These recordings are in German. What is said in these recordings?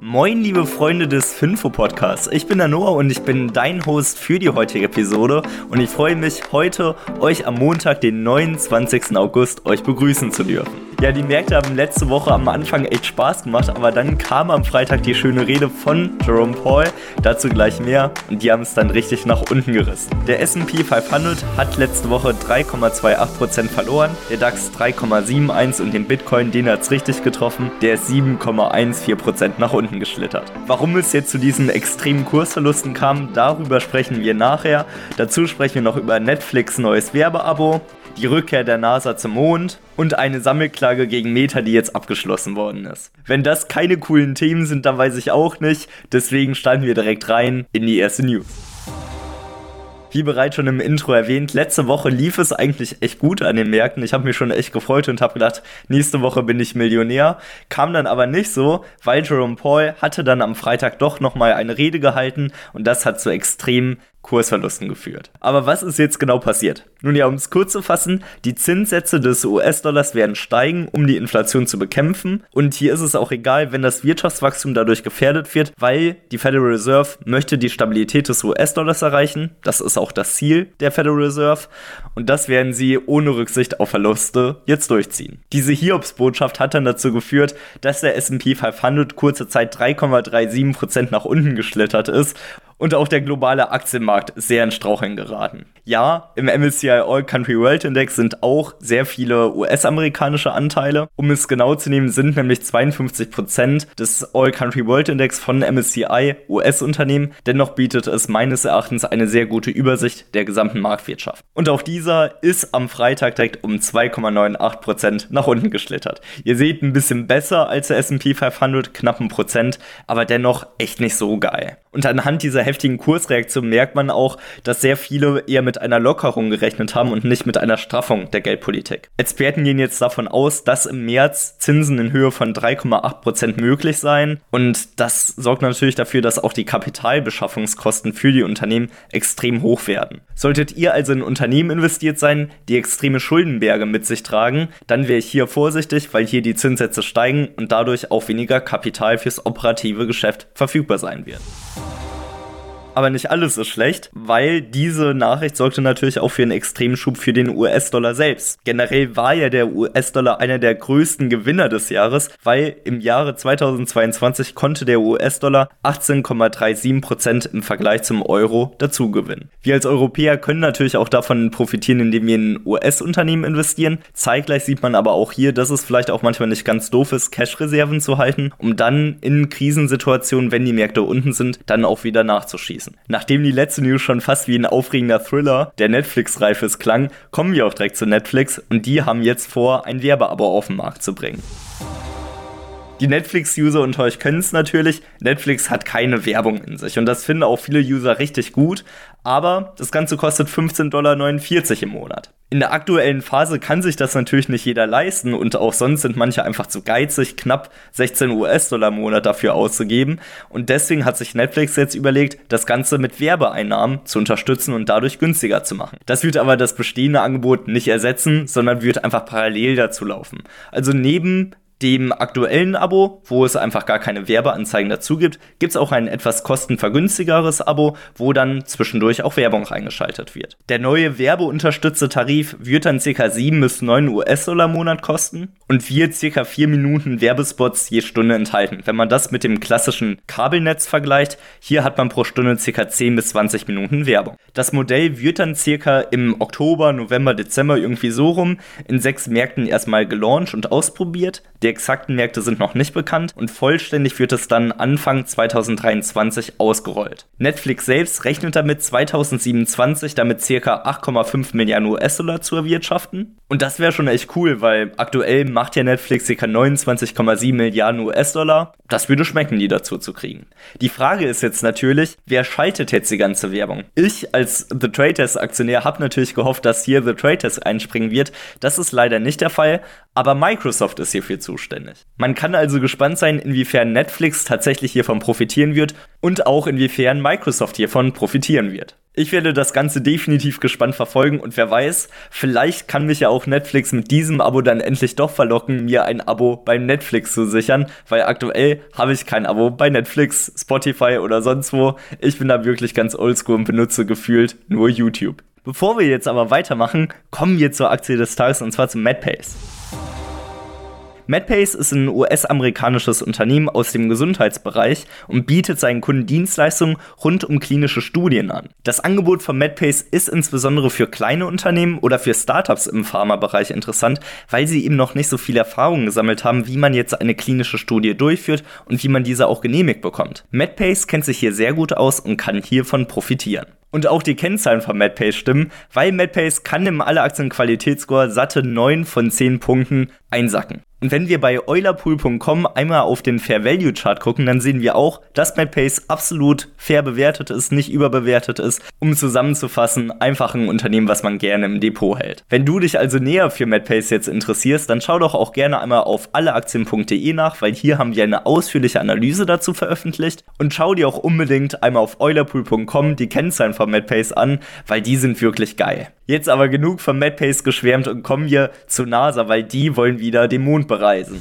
Moin, liebe Freunde des Finfo-Podcasts. Ich bin der Noah und ich bin dein Host für die heutige Episode. Und ich freue mich, heute euch am Montag, den 29. August, euch begrüßen zu dürfen. Ja, die Märkte haben letzte Woche am Anfang echt Spaß gemacht, aber dann kam am Freitag die schöne Rede von Jerome Paul. Dazu gleich mehr und die haben es dann richtig nach unten gerissen. Der SP 500 hat letzte Woche 3,28% verloren, der DAX 3,71 und den Bitcoin, den hat es richtig getroffen, der ist 7,14% nach unten geschlittert. Warum es jetzt zu diesen extremen Kursverlusten kam, darüber sprechen wir nachher. Dazu sprechen wir noch über Netflix neues Werbeabo, die Rückkehr der NASA zum Mond und eine Sammelklage gegen Meta, die jetzt abgeschlossen worden ist. Wenn das keine coolen Themen sind, dann weiß ich auch nicht. Deswegen starten wir direkt rein in die erste News. Wie bereits schon im Intro erwähnt, letzte Woche lief es eigentlich echt gut an den Märkten. Ich habe mich schon echt gefreut und habe gedacht, nächste Woche bin ich Millionär. Kam dann aber nicht so, weil Jerome Paul hatte dann am Freitag doch nochmal eine Rede gehalten und das hat zu extremen Kursverlusten geführt. Aber was ist jetzt genau passiert? Nun ja, um es kurz zu fassen, die Zinssätze des US-Dollars werden steigen, um die Inflation zu bekämpfen. Und hier ist es auch egal, wenn das Wirtschaftswachstum dadurch gefährdet wird, weil die Federal Reserve möchte die Stabilität des US-Dollars erreichen. Das ist auch das Ziel der Federal Reserve. Und das werden sie ohne Rücksicht auf Verluste jetzt durchziehen. Diese Hiobs-Botschaft hat dann dazu geführt, dass der S&P 500 kurze Zeit 3,37% nach unten geschlittert ist und auch der globale Aktienmarkt sehr in Straucheln geraten. Ja, im MSCI All Country World Index sind auch sehr viele US-amerikanische Anteile. Um es genau zu nehmen, sind nämlich 52% des All Country World Index von MSCI US-Unternehmen. Dennoch bietet es meines Erachtens eine sehr gute Übersicht der gesamten Marktwirtschaft. Und auch dieser ist am Freitag direkt um 2,98% nach unten geschlittert. Ihr seht ein bisschen besser als der S&P 500, knapp ein Prozent, aber dennoch echt nicht so geil. Und anhand dieser heftigen Kursreaktion merkt man auch, dass sehr viele eher mit einer Lockerung gerechnet haben und nicht mit einer Straffung der Geldpolitik. Experten gehen jetzt davon aus, dass im März Zinsen in Höhe von 3,8% möglich seien und das sorgt natürlich dafür, dass auch die Kapitalbeschaffungskosten für die Unternehmen extrem hoch werden. Solltet ihr also in Unternehmen investiert sein, die extreme Schuldenberge mit sich tragen, dann wäre ich hier vorsichtig, weil hier die Zinssätze steigen und dadurch auch weniger Kapital fürs operative Geschäft verfügbar sein wird aber nicht alles ist schlecht, weil diese Nachricht sorgte natürlich auch für einen extremen Schub für den US-Dollar selbst. Generell war ja der US-Dollar einer der größten Gewinner des Jahres, weil im Jahre 2022 konnte der US-Dollar 18,37% im Vergleich zum Euro dazugewinnen. Wir als Europäer können natürlich auch davon profitieren, indem wir in US-Unternehmen investieren. Zeitgleich sieht man aber auch hier, dass es vielleicht auch manchmal nicht ganz doof ist, Cash-Reserven zu halten, um dann in Krisensituationen, wenn die Märkte unten sind, dann auch wieder nachzuschießen lassen. Nachdem die letzte News schon fast wie ein aufregender Thriller, der Netflix-reif ist, klang, kommen wir auch direkt zu Netflix und die haben jetzt vor, ein Werbeabo auf den Markt zu bringen. Die Netflix-User unter euch können es natürlich. Netflix hat keine Werbung in sich und das finden auch viele User richtig gut. Aber das Ganze kostet 15,49 Dollar im Monat. In der aktuellen Phase kann sich das natürlich nicht jeder leisten und auch sonst sind manche einfach zu geizig, knapp 16 US-Dollar im Monat dafür auszugeben. Und deswegen hat sich Netflix jetzt überlegt, das Ganze mit Werbeeinnahmen zu unterstützen und dadurch günstiger zu machen. Das wird aber das bestehende Angebot nicht ersetzen, sondern wird einfach parallel dazu laufen. Also neben dem aktuellen Abo, wo es einfach gar keine Werbeanzeigen dazu gibt, gibt es auch ein etwas kostenvergünstigeres Abo, wo dann zwischendurch auch Werbung reingeschaltet wird. Der neue werbeunterstützte Tarif wird dann ca. 7 bis 9 US-Dollar im Monat kosten und wird ca. 4 Minuten Werbespots je Stunde enthalten. Wenn man das mit dem klassischen Kabelnetz vergleicht, hier hat man pro Stunde ca. 10 bis 20 Minuten Werbung. Das Modell wird dann ca. im Oktober, November, Dezember irgendwie so rum in sechs Märkten erstmal gelauncht und ausprobiert. Der die exakten Märkte sind noch nicht bekannt und vollständig wird es dann Anfang 2023 ausgerollt. Netflix selbst rechnet damit 2027 damit circa 8,5 Milliarden US-Dollar zu erwirtschaften. Und das wäre schon echt cool, weil aktuell macht ja Netflix circa 29,7 Milliarden US-Dollar. Das würde schmecken, die dazu zu kriegen. Die Frage ist jetzt natürlich, wer schaltet jetzt die ganze Werbung? Ich als The Traders Aktionär habe natürlich gehofft, dass hier The Traders einspringen wird. Das ist leider nicht der Fall, aber Microsoft ist hierfür zuständig. Man kann also gespannt sein, inwiefern Netflix tatsächlich hiervon profitieren wird und auch inwiefern Microsoft hiervon profitieren wird. Ich werde das Ganze definitiv gespannt verfolgen und wer weiß, vielleicht kann mich ja auch Netflix mit diesem Abo dann endlich doch verlocken, mir ein Abo bei Netflix zu sichern, weil aktuell habe ich kein Abo bei Netflix, Spotify oder sonst wo. Ich bin da wirklich ganz oldschool und benutze gefühlt nur YouTube. Bevor wir jetzt aber weitermachen, kommen wir zur Aktie des Tages und zwar zum MadPace. MedPace ist ein US-amerikanisches Unternehmen aus dem Gesundheitsbereich und bietet seinen Kunden Dienstleistungen rund um klinische Studien an. Das Angebot von MedPace ist insbesondere für kleine Unternehmen oder für Startups im Pharmabereich interessant, weil sie eben noch nicht so viel Erfahrung gesammelt haben, wie man jetzt eine klinische Studie durchführt und wie man diese auch genehmigt bekommt. MedPace kennt sich hier sehr gut aus und kann hiervon profitieren. Und auch die Kennzahlen von MadPace stimmen, weil MadPace kann im Alle Aktien Qualitätsscore satte 9 von 10 Punkten einsacken. Und wenn wir bei eulerpool.com einmal auf den Fair Value Chart gucken, dann sehen wir auch, dass MadPace absolut fair bewertet ist, nicht überbewertet ist. Um zusammenzufassen, einfach ein Unternehmen, was man gerne im Depot hält. Wenn du dich also näher für MadPace jetzt interessierst, dann schau doch auch gerne einmal auf alleaktien.de nach, weil hier haben wir eine ausführliche Analyse dazu veröffentlicht. Und schau dir auch unbedingt einmal auf eulerpool.com die Kennzahlen von MadPace an, weil die sind wirklich geil. Jetzt aber genug von MadPace geschwärmt und kommen wir zu NASA, weil die wollen wieder den Mond bereisen.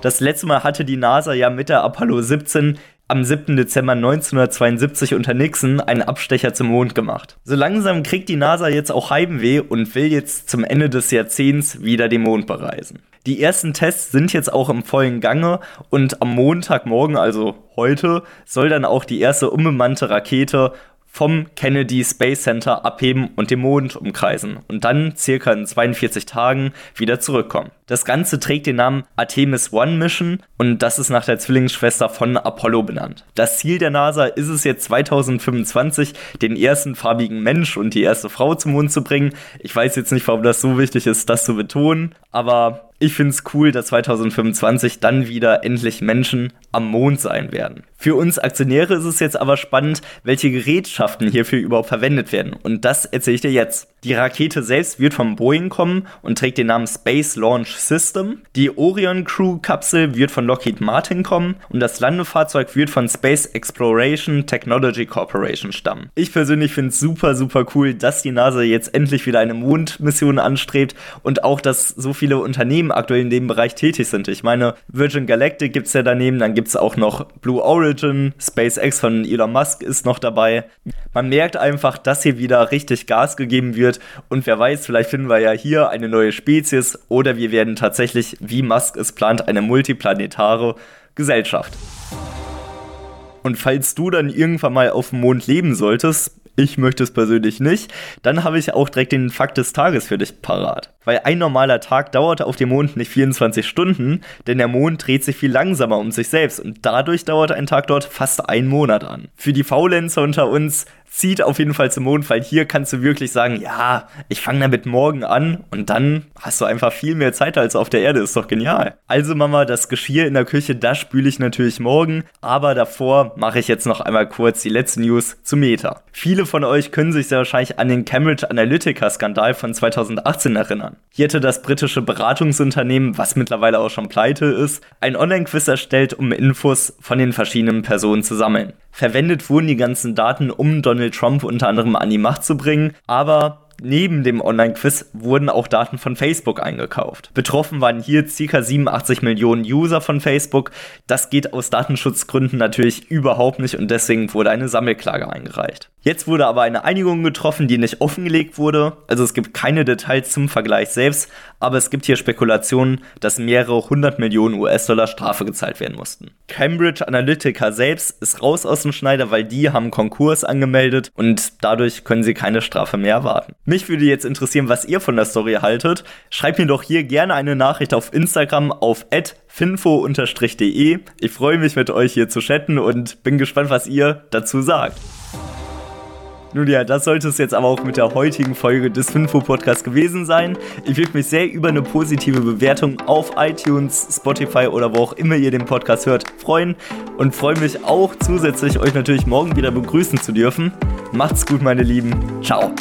Das letzte Mal hatte die NASA ja mit der Apollo 17 am 7. Dezember 1972 unter Nixon einen Abstecher zum Mond gemacht. So langsam kriegt die NASA jetzt auch Heimweh und will jetzt zum Ende des Jahrzehnts wieder den Mond bereisen. Die ersten Tests sind jetzt auch im vollen Gange und am Montagmorgen, also heute, soll dann auch die erste unbemannte Rakete vom Kennedy Space Center abheben und den Mond umkreisen und dann circa in 42 Tagen wieder zurückkommen. Das Ganze trägt den Namen Artemis One Mission und das ist nach der Zwillingsschwester von Apollo benannt. Das Ziel der NASA ist es jetzt 2025, den ersten farbigen Mensch und die erste Frau zum Mond zu bringen. Ich weiß jetzt nicht, warum das so wichtig ist, das zu betonen, aber ich finde es cool, dass 2025 dann wieder endlich Menschen am Mond sein werden. Für uns Aktionäre ist es jetzt aber spannend, welche Gerätschaften hierfür überhaupt verwendet werden. Und das erzähle ich dir jetzt. Die Rakete selbst wird vom Boeing kommen und trägt den Namen Space Launch System. Die Orion Crew Kapsel wird von Lockheed Martin kommen und das Landefahrzeug wird von Space Exploration Technology Corporation stammen. Ich persönlich finde es super, super cool, dass die NASA jetzt endlich wieder eine Mondmission anstrebt und auch, dass so viele Unternehmen aktuell in dem Bereich tätig sind. Ich meine, Virgin Galactic gibt es ja daneben, dann gibt es auch noch Blue Origin, SpaceX von Elon Musk ist noch dabei. Man merkt einfach, dass hier wieder richtig Gas gegeben wird und wer weiß, vielleicht finden wir ja hier eine neue Spezies oder wir werden tatsächlich, wie Musk es plant, eine multiplanetare Gesellschaft. Und falls du dann irgendwann mal auf dem Mond leben solltest, ich möchte es persönlich nicht, dann habe ich auch direkt den Fakt des Tages für dich parat. Weil ein normaler Tag dauert auf dem Mond nicht 24 Stunden, denn der Mond dreht sich viel langsamer um sich selbst und dadurch dauert ein Tag dort fast einen Monat an. Für die Faulenzer unter uns zieht auf jeden Fall zum Mond, weil hier kannst du wirklich sagen, ja, ich fange damit morgen an und dann hast du einfach viel mehr Zeit als auf der Erde, ist doch genial. Also Mama, das Geschirr in der Küche, das spüle ich natürlich morgen, aber davor mache ich jetzt noch einmal kurz die letzten News zu Meta. Viele von euch können sich sehr wahrscheinlich an den Cambridge Analytica Skandal von 2018 erinnern. Hier hatte das britische Beratungsunternehmen, was mittlerweile auch schon pleite ist, ein Online-Quiz erstellt, um Infos von den verschiedenen Personen zu sammeln. Verwendet wurden die ganzen Daten, um Donald Trump unter anderem an die Macht zu bringen, aber Neben dem Online-Quiz wurden auch Daten von Facebook eingekauft. Betroffen waren hier ca. 87 Millionen User von Facebook. Das geht aus Datenschutzgründen natürlich überhaupt nicht und deswegen wurde eine Sammelklage eingereicht. Jetzt wurde aber eine Einigung getroffen, die nicht offengelegt wurde. Also es gibt keine Details zum Vergleich selbst, aber es gibt hier Spekulationen, dass mehrere hundert Millionen US-Dollar Strafe gezahlt werden mussten. Cambridge Analytica selbst ist raus aus dem Schneider, weil die haben Konkurs angemeldet und dadurch können sie keine Strafe mehr erwarten. Mich würde jetzt interessieren, was ihr von der Story haltet. Schreibt mir doch hier gerne eine Nachricht auf Instagram auf finfo-de. Ich freue mich mit euch hier zu chatten und bin gespannt, was ihr dazu sagt. Nun ja, das sollte es jetzt aber auch mit der heutigen Folge des Finfo Podcasts gewesen sein. Ich würde mich sehr über eine positive Bewertung auf iTunes, Spotify oder wo auch immer ihr den Podcast hört freuen und freue mich auch zusätzlich euch natürlich morgen wieder begrüßen zu dürfen. Macht's gut, meine Lieben. Ciao.